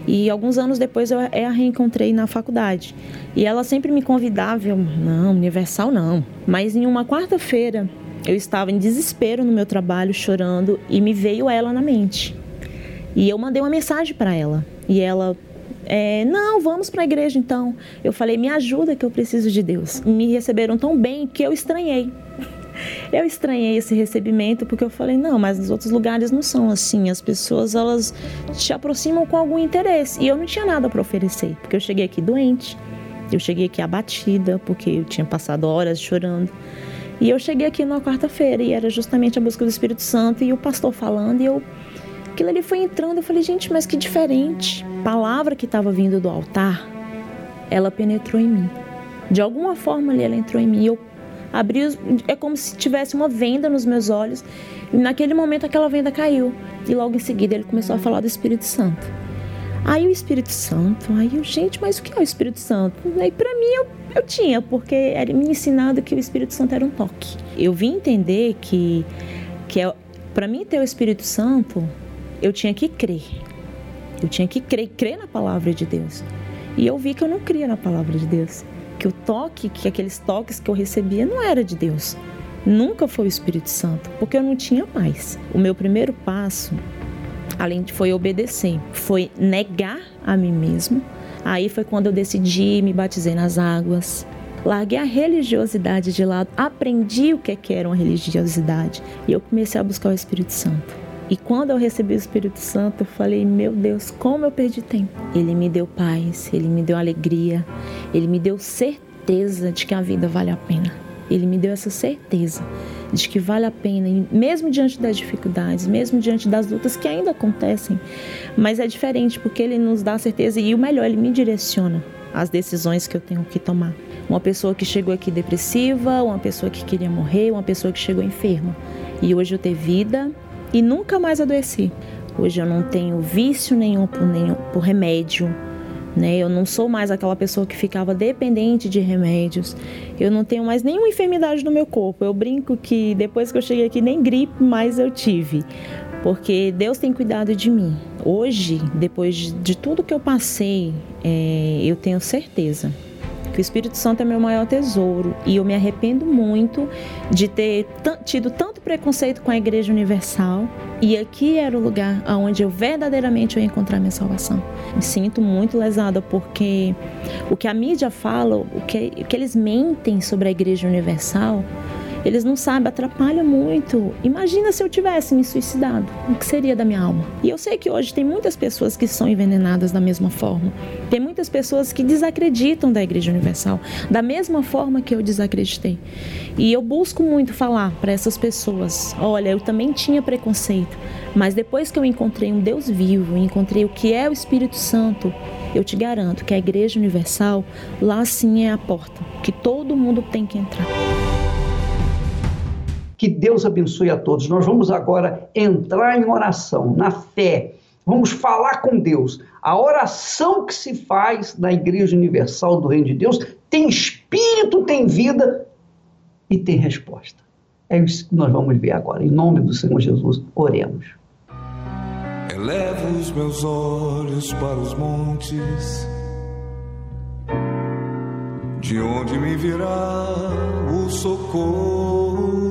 E alguns anos depois eu a reencontrei na faculdade. E ela sempre me convidava, eu, não, Universal não. Mas em uma quarta-feira eu estava em desespero no meu trabalho, chorando, e me veio ela na mente. E eu mandei uma mensagem para ela. E ela, é, não, vamos para a igreja então. Eu falei, me ajuda que eu preciso de Deus. Me receberam tão bem que eu estranhei. (laughs) Eu estranhei esse recebimento porque eu falei, não, mas nos outros lugares não são assim. As pessoas, elas te aproximam com algum interesse. E eu não tinha nada para oferecer, porque eu cheguei aqui doente. Eu cheguei aqui abatida, porque eu tinha passado horas chorando. E eu cheguei aqui numa quarta-feira e era justamente a busca do Espírito Santo e o pastor falando e eu aquilo ali foi entrando, eu falei, gente, mas que diferente. Palavra que estava vindo do altar, ela penetrou em mim. De alguma forma ali ela entrou em mim. E eu abri, os, é como se tivesse uma venda nos meus olhos. E naquele momento aquela venda caiu. E logo em seguida ele começou a falar do Espírito Santo. Aí o Espírito Santo, aí eu, gente, mas o que é o Espírito Santo? Aí para mim eu, eu tinha, porque era me ensinado que o Espírito Santo era um toque. Eu vim entender que, que é, para mim ter o Espírito Santo, eu tinha que crer. Eu tinha que crer, crer na palavra de Deus. E eu vi que eu não cria na palavra de Deus. Que o toque, que aqueles toques que eu recebia não era de Deus. Nunca foi o Espírito Santo, porque eu não tinha mais. O meu primeiro passo, além de foi obedecer, foi negar a mim mesmo. Aí foi quando eu decidi, me batizei nas águas, larguei a religiosidade de lado, aprendi o que é era uma religiosidade e eu comecei a buscar o Espírito Santo. E quando eu recebi o Espírito Santo, eu falei: Meu Deus, como eu perdi tempo. Ele me deu paz, ele me deu alegria, ele me deu certeza de que a vida vale a pena. Ele me deu essa certeza de que vale a pena, mesmo diante das dificuldades, mesmo diante das lutas que ainda acontecem. Mas é diferente porque ele nos dá certeza e o melhor, ele me direciona as decisões que eu tenho que tomar. Uma pessoa que chegou aqui depressiva, uma pessoa que queria morrer, uma pessoa que chegou enferma. E hoje eu ter vida, e nunca mais adoeci. Hoje eu não tenho vício nenhum por, nenhum, por remédio, né? Eu não sou mais aquela pessoa que ficava dependente de remédios. Eu não tenho mais nenhuma enfermidade no meu corpo. Eu brinco que depois que eu cheguei aqui nem gripe mais eu tive, porque Deus tem cuidado de mim. Hoje, depois de tudo que eu passei, é, eu tenho certeza que o Espírito Santo é meu maior tesouro e eu me arrependo muito de ter tido tanto preconceito com a Igreja Universal e aqui era o lugar onde eu verdadeiramente ia encontrar minha salvação. Me sinto muito lesada porque o que a mídia fala, o que, o que eles mentem sobre a Igreja Universal eles não sabem, atrapalha muito. Imagina se eu tivesse me suicidado, o que seria da minha alma? E eu sei que hoje tem muitas pessoas que são envenenadas da mesma forma. Tem muitas pessoas que desacreditam da Igreja Universal, da mesma forma que eu desacreditei. E eu busco muito falar para essas pessoas: olha, eu também tinha preconceito, mas depois que eu encontrei um Deus vivo, encontrei o que é o Espírito Santo, eu te garanto que a Igreja Universal, lá sim é a porta, que todo mundo tem que entrar. Que Deus abençoe a todos. Nós vamos agora entrar em oração, na fé. Vamos falar com Deus. A oração que se faz na Igreja Universal do Reino de Deus tem espírito, tem vida e tem resposta. É isso que nós vamos ver agora. Em nome do Senhor Jesus, oremos. Elevo os meus olhos para os montes, de onde me virá o socorro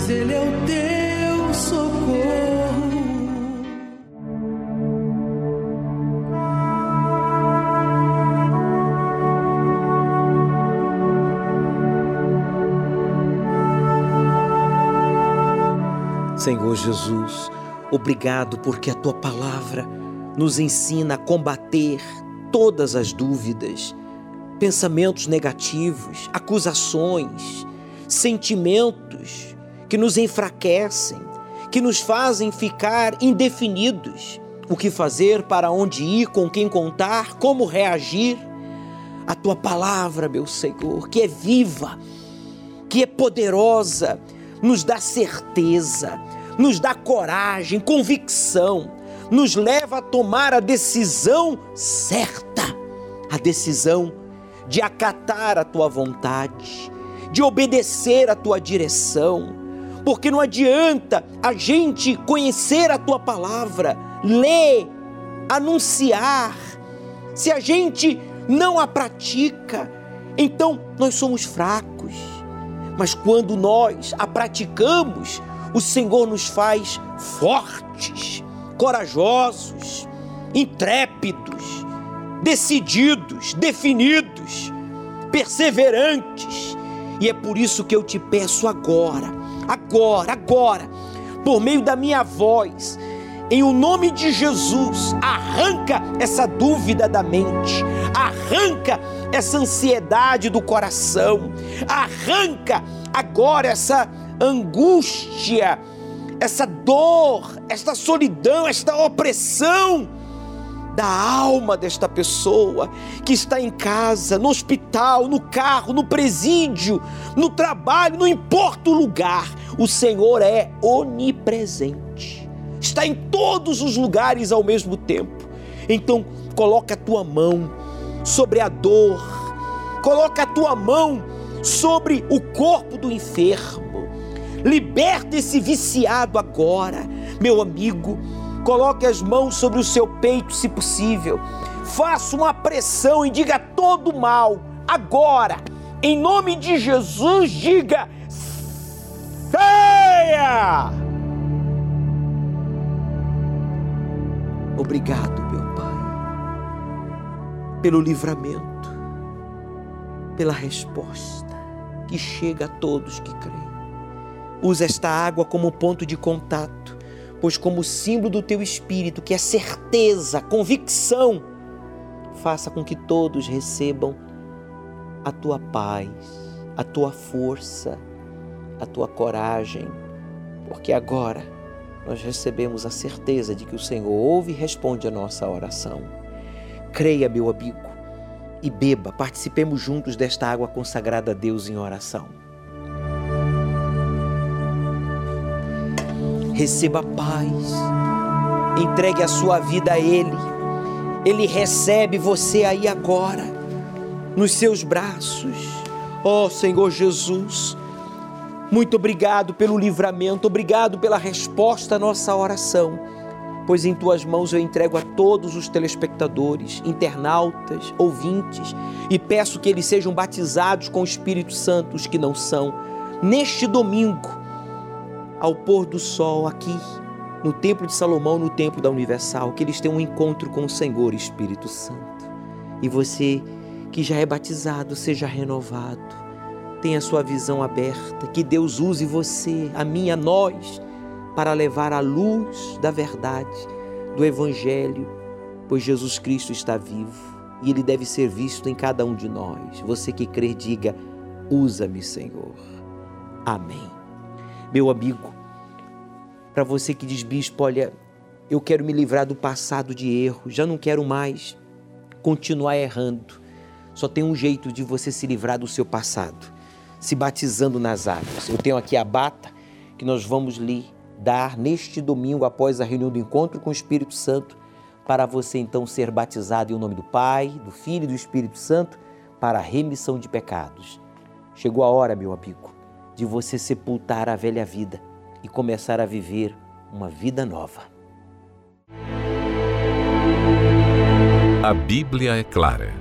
Pois Ele é o teu socorro. Senhor Jesus, obrigado porque a tua palavra nos ensina a combater todas as dúvidas, pensamentos negativos, acusações, sentimentos que nos enfraquecem, que nos fazem ficar indefinidos. O que fazer, para onde ir, com quem contar, como reagir. A tua palavra, meu Senhor, que é viva, que é poderosa, nos dá certeza, nos dá coragem, convicção, nos leva a tomar a decisão certa, a decisão de acatar a tua vontade, de obedecer a tua direção, porque não adianta a gente conhecer a tua palavra, ler, anunciar, se a gente não a pratica, então nós somos fracos. Mas quando nós a praticamos, o Senhor nos faz fortes, corajosos, intrépidos, decididos, definidos, perseverantes. E é por isso que eu te peço agora, agora, agora, por meio da minha voz, em o nome de Jesus, arranca essa dúvida da mente, arranca essa ansiedade do coração, arranca agora essa angústia, essa dor, esta solidão, esta opressão da alma desta pessoa que está em casa, no hospital, no carro, no presídio, no trabalho, não importa o lugar, o Senhor é onipresente. Está em todos os lugares ao mesmo tempo. Então, coloca a tua mão sobre a dor. Coloca a tua mão sobre o corpo do enfermo. Liberta esse viciado agora, meu amigo. Coloque as mãos sobre o seu peito, se possível. Faça uma pressão e diga todo mal agora. Em nome de Jesus, diga: saia! Obrigado, meu Pai, pelo livramento, pela resposta que chega a todos que creem. Usa esta água como ponto de contato, pois, como símbolo do teu espírito, que é certeza, convicção, faça com que todos recebam a tua paz, a tua força, a tua coragem, porque agora nós recebemos a certeza de que o Senhor ouve e responde a nossa oração. Creia, meu amigo, e beba, participemos juntos desta água consagrada a Deus em oração. Receba paz, entregue a sua vida a Ele. Ele recebe você aí agora, nos seus braços. Ó oh, Senhor Jesus, muito obrigado pelo livramento, obrigado pela resposta à nossa oração, pois em tuas mãos eu entrego a todos os telespectadores, internautas, ouvintes, e peço que eles sejam batizados com o Espírito Santo, os que não são, neste domingo ao pôr do sol aqui, no Templo de Salomão, no Templo da Universal, que eles tenham um encontro com o Senhor Espírito Santo. E você que já é batizado, seja renovado, tenha sua visão aberta, que Deus use você, a mim, a nós, para levar a luz da verdade, do Evangelho, pois Jesus Cristo está vivo e ele deve ser visto em cada um de nós. Você que crê, diga: usa-me, Senhor. Amém meu amigo, para você que diz, bispo, olha, eu quero me livrar do passado de erro, já não quero mais continuar errando. Só tem um jeito de você se livrar do seu passado, se batizando nas águas. Eu tenho aqui a bata que nós vamos lhe dar neste domingo após a reunião do encontro com o Espírito Santo, para você então ser batizado em nome do Pai, do Filho e do Espírito Santo para a remissão de pecados. Chegou a hora, meu amigo de você sepultar a velha vida e começar a viver uma vida nova. A Bíblia é clara.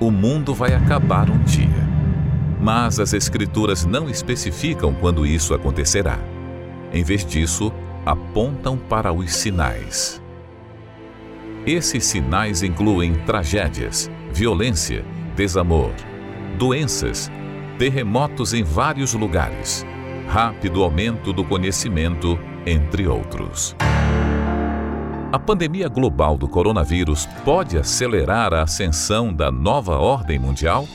O mundo vai acabar um dia. Mas as Escrituras não especificam quando isso acontecerá. Em vez disso, apontam para os sinais. Esses sinais incluem tragédias, violência, desamor, doenças, terremotos em vários lugares, rápido aumento do conhecimento, entre outros. A pandemia global do coronavírus pode acelerar a ascensão da nova ordem mundial?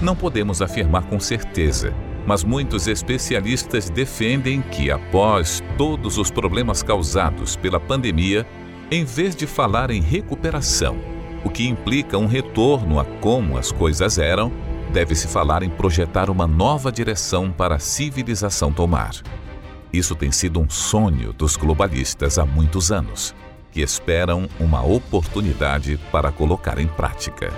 Não podemos afirmar com certeza, mas muitos especialistas defendem que, após todos os problemas causados pela pandemia, em vez de falar em recuperação, o que implica um retorno a como as coisas eram, deve-se falar em projetar uma nova direção para a civilização tomar. Isso tem sido um sonho dos globalistas há muitos anos, que esperam uma oportunidade para colocar em prática.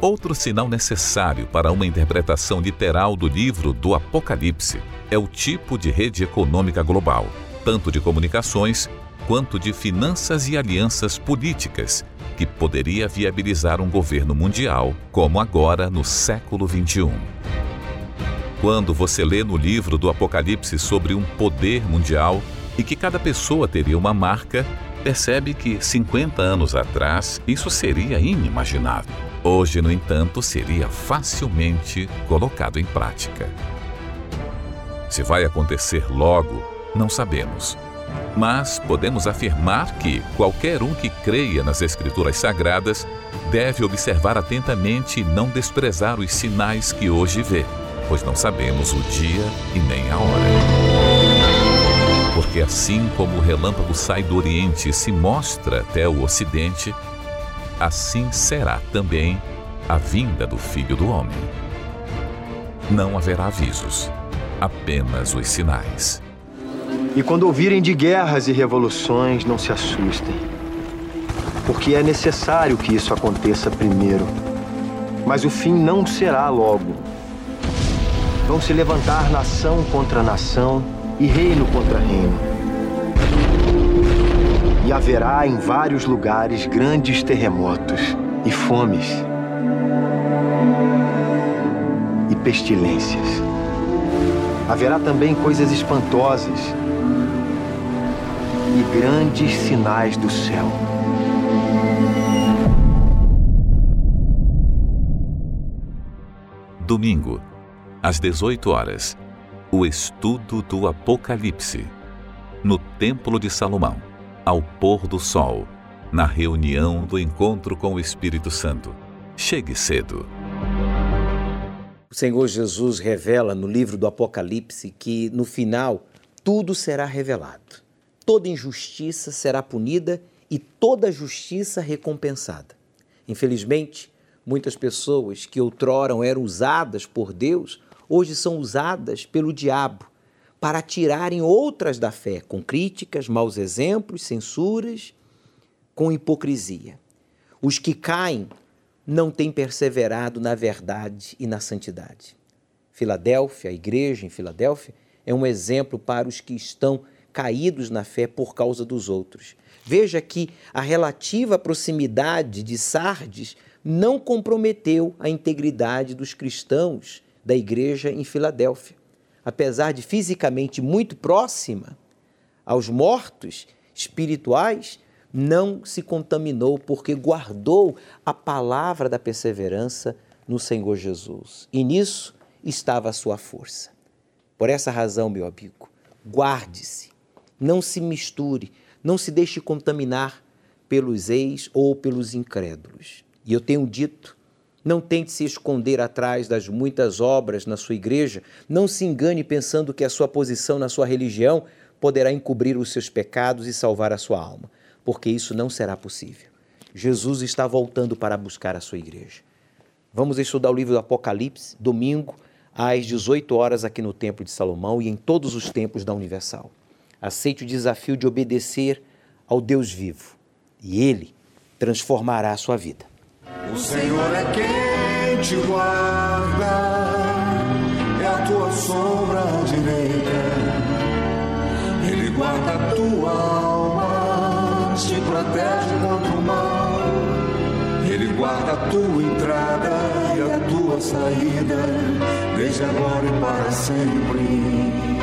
Outro sinal necessário para uma interpretação literal do livro do Apocalipse é o tipo de rede econômica global, tanto de comunicações quanto de finanças e alianças políticas, que poderia viabilizar um governo mundial, como agora no século XXI. Quando você lê no livro do Apocalipse sobre um poder mundial e que cada pessoa teria uma marca, percebe que 50 anos atrás isso seria inimaginável. Hoje, no entanto, seria facilmente colocado em prática. Se vai acontecer logo, não sabemos. Mas podemos afirmar que qualquer um que creia nas Escrituras Sagradas deve observar atentamente e não desprezar os sinais que hoje vê, pois não sabemos o dia e nem a hora. Porque assim como o relâmpago sai do Oriente e se mostra até o Ocidente, assim será também a vinda do Filho do Homem. Não haverá avisos, apenas os sinais. E quando ouvirem de guerras e revoluções, não se assustem. Porque é necessário que isso aconteça primeiro. Mas o fim não será logo. Vão se levantar nação contra nação e reino contra reino. E haverá em vários lugares grandes terremotos e fomes e pestilências. Haverá também coisas espantosas e grandes sinais do céu. Domingo, às 18 horas, o estudo do Apocalipse, no Templo de Salomão, ao pôr do sol, na reunião do encontro com o Espírito Santo. Chegue cedo. O Senhor Jesus revela no livro do Apocalipse que no final tudo será revelado. Toda injustiça será punida e toda justiça recompensada. Infelizmente, muitas pessoas que outrora eram usadas por Deus, hoje são usadas pelo diabo para tirarem outras da fé, com críticas, maus exemplos, censuras, com hipocrisia. Os que caem não têm perseverado na verdade e na santidade. Filadélfia, a igreja em Filadélfia, é um exemplo para os que estão caídos na fé por causa dos outros. Veja que a relativa proximidade de Sardes não comprometeu a integridade dos cristãos da igreja em Filadélfia. Apesar de fisicamente muito próxima aos mortos espirituais, não se contaminou porque guardou a palavra da perseverança no Senhor Jesus. E nisso estava a sua força. Por essa razão, meu amigo, guarde-se, não se misture, não se deixe contaminar pelos ex ou pelos incrédulos. E eu tenho dito, não tente se esconder atrás das muitas obras na sua igreja, não se engane pensando que a sua posição na sua religião poderá encobrir os seus pecados e salvar a sua alma porque isso não será possível. Jesus está voltando para buscar a sua igreja. Vamos estudar o livro do Apocalipse, domingo, às 18 horas, aqui no Templo de Salomão e em todos os templos da Universal. Aceite o desafio de obedecer ao Deus vivo e Ele transformará a sua vida. O Senhor é quem te guarda, é a tua sombra direita, Ele guarda a tua alma te protege contra o mal. Ele guarda a tua entrada e a tua saída, desde agora e para sempre.